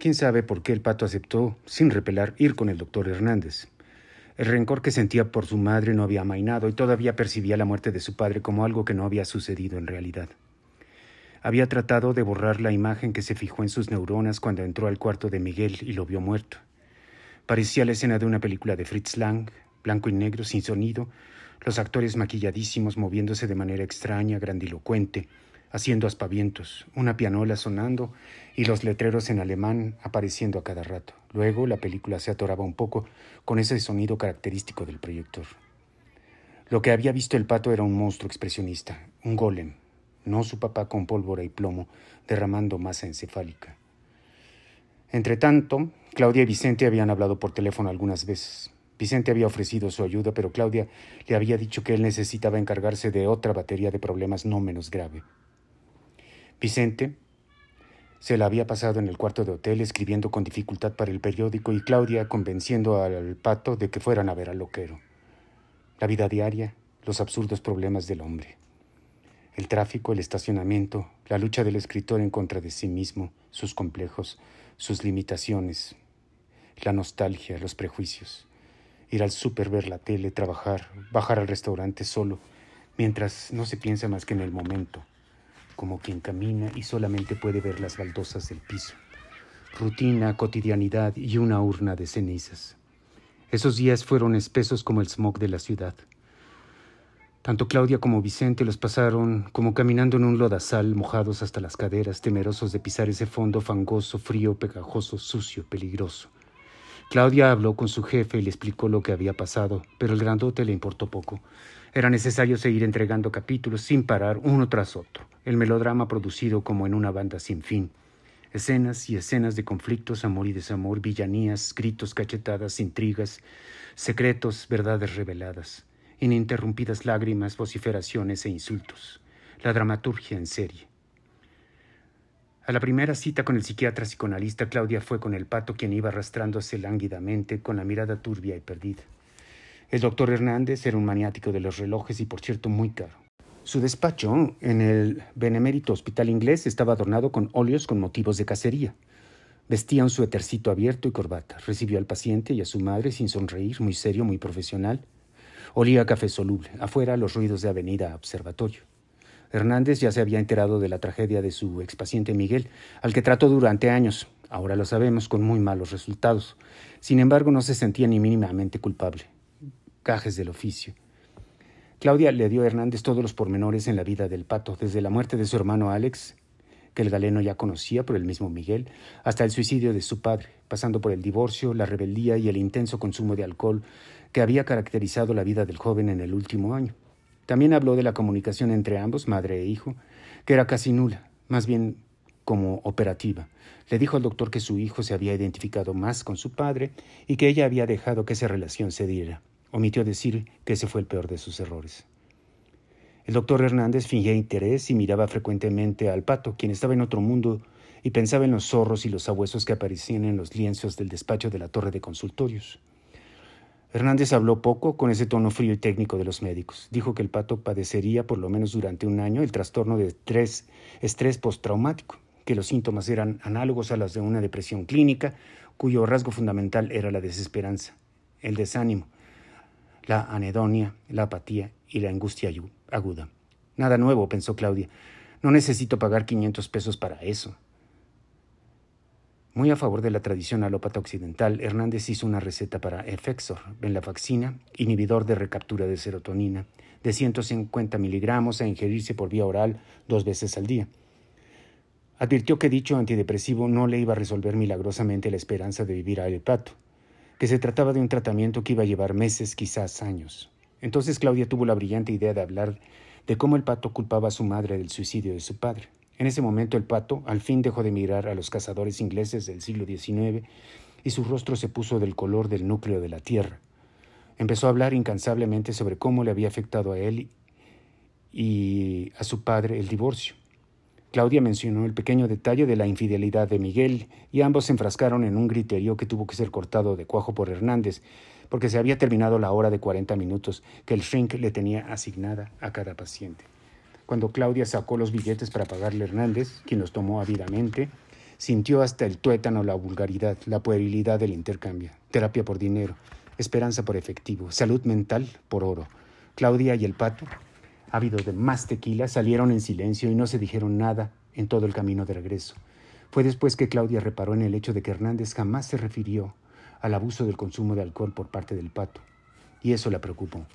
Quién sabe por qué el pato aceptó, sin repelar, ir con el doctor Hernández. El rencor que sentía por su madre no había amainado y todavía percibía la muerte de su padre como algo que no había sucedido en realidad. Había tratado de borrar la imagen que se fijó en sus neuronas cuando entró al cuarto de Miguel y lo vio muerto. Parecía la escena de una película de Fritz Lang, blanco y negro, sin sonido, los actores maquilladísimos moviéndose de manera extraña, grandilocuente, haciendo aspavientos, una pianola sonando y los letreros en alemán apareciendo a cada rato. Luego la película se atoraba un poco con ese sonido característico del proyector. Lo que había visto el pato era un monstruo expresionista, un golem, no su papá con pólvora y plomo derramando masa encefálica. Entretanto, Claudia y Vicente habían hablado por teléfono algunas veces. Vicente había ofrecido su ayuda, pero Claudia le había dicho que él necesitaba encargarse de otra batería de problemas no menos grave. Vicente se la había pasado en el cuarto de hotel escribiendo con dificultad para el periódico y Claudia convenciendo al pato de que fueran a ver al loquero. La vida diaria, los absurdos problemas del hombre. El tráfico, el estacionamiento, la lucha del escritor en contra de sí mismo, sus complejos, sus limitaciones, la nostalgia, los prejuicios. Ir al súper, ver la tele, trabajar, bajar al restaurante solo, mientras no se piensa más que en el momento, como quien camina y solamente puede ver las baldosas del piso. Rutina, cotidianidad y una urna de cenizas. Esos días fueron espesos como el smog de la ciudad. Tanto Claudia como Vicente los pasaron como caminando en un lodazal, mojados hasta las caderas, temerosos de pisar ese fondo fangoso, frío, pegajoso, sucio, peligroso. Claudia habló con su jefe y le explicó lo que había pasado, pero el grandote le importó poco. Era necesario seguir entregando capítulos sin parar uno tras otro, el melodrama producido como en una banda sin fin. Escenas y escenas de conflictos, amor y desamor, villanías, gritos, cachetadas, intrigas, secretos, verdades reveladas, ininterrumpidas lágrimas, vociferaciones e insultos. La dramaturgia en serie. A la primera cita con el psiquiatra psicoanalista, Claudia fue con el pato quien iba arrastrándose lánguidamente, con la mirada turbia y perdida. El doctor Hernández era un maniático de los relojes y, por cierto, muy caro. Su despacho en el Benemérito Hospital Inglés estaba adornado con óleos con motivos de cacería. Vestía un suétercito abierto y corbata. Recibió al paciente y a su madre sin sonreír, muy serio, muy profesional. Olía a café soluble. Afuera los ruidos de Avenida Observatorio. Hernández ya se había enterado de la tragedia de su expaciente Miguel, al que trató durante años, ahora lo sabemos, con muy malos resultados. Sin embargo, no se sentía ni mínimamente culpable cajes del oficio. Claudia le dio a Hernández todos los pormenores en la vida del pato, desde la muerte de su hermano Alex, que el galeno ya conocía por el mismo Miguel, hasta el suicidio de su padre, pasando por el divorcio, la rebeldía y el intenso consumo de alcohol que había caracterizado la vida del joven en el último año. También habló de la comunicación entre ambos, madre e hijo, que era casi nula, más bien como operativa. Le dijo al doctor que su hijo se había identificado más con su padre y que ella había dejado que esa relación se diera. Omitió decir que ese fue el peor de sus errores. El doctor Hernández fingía interés y miraba frecuentemente al pato, quien estaba en otro mundo, y pensaba en los zorros y los sabuesos que aparecían en los lienzos del despacho de la torre de consultorios. Hernández habló poco con ese tono frío y técnico de los médicos. Dijo que el pato padecería por lo menos durante un año el trastorno de estrés, estrés postraumático, que los síntomas eran análogos a los de una depresión clínica, cuyo rasgo fundamental era la desesperanza, el desánimo, la anedonia, la apatía y la angustia aguda. Nada nuevo, pensó Claudia. No necesito pagar 500 pesos para eso. Muy a favor de la tradición alópata occidental, Hernández hizo una receta para Efexor, venlafaxina, inhibidor de recaptura de serotonina, de 150 miligramos a ingerirse por vía oral dos veces al día. Advirtió que dicho antidepresivo no le iba a resolver milagrosamente la esperanza de vivir a el pato que se trataba de un tratamiento que iba a llevar meses, quizás años. Entonces Claudia tuvo la brillante idea de hablar de cómo el pato culpaba a su madre del suicidio de su padre. En ese momento el pato al fin dejó de mirar a los cazadores ingleses del siglo XIX y su rostro se puso del color del núcleo de la Tierra. Empezó a hablar incansablemente sobre cómo le había afectado a él y a su padre el divorcio. Claudia mencionó el pequeño detalle de la infidelidad de Miguel y ambos se enfrascaron en un griterío que tuvo que ser cortado de cuajo por Hernández, porque se había terminado la hora de 40 minutos que el shrink le tenía asignada a cada paciente. Cuando Claudia sacó los billetes para pagarle a Hernández, quien los tomó ávidamente, Sintió hasta el tuétano la vulgaridad, la puerilidad del intercambio. Terapia por dinero, esperanza por efectivo, salud mental por oro. Claudia y el pato, ávidos de más tequila, salieron en silencio y no se dijeron nada en todo el camino de regreso. Fue después que Claudia reparó en el hecho de que Hernández jamás se refirió al abuso del consumo de alcohol por parte del pato, y eso la preocupó.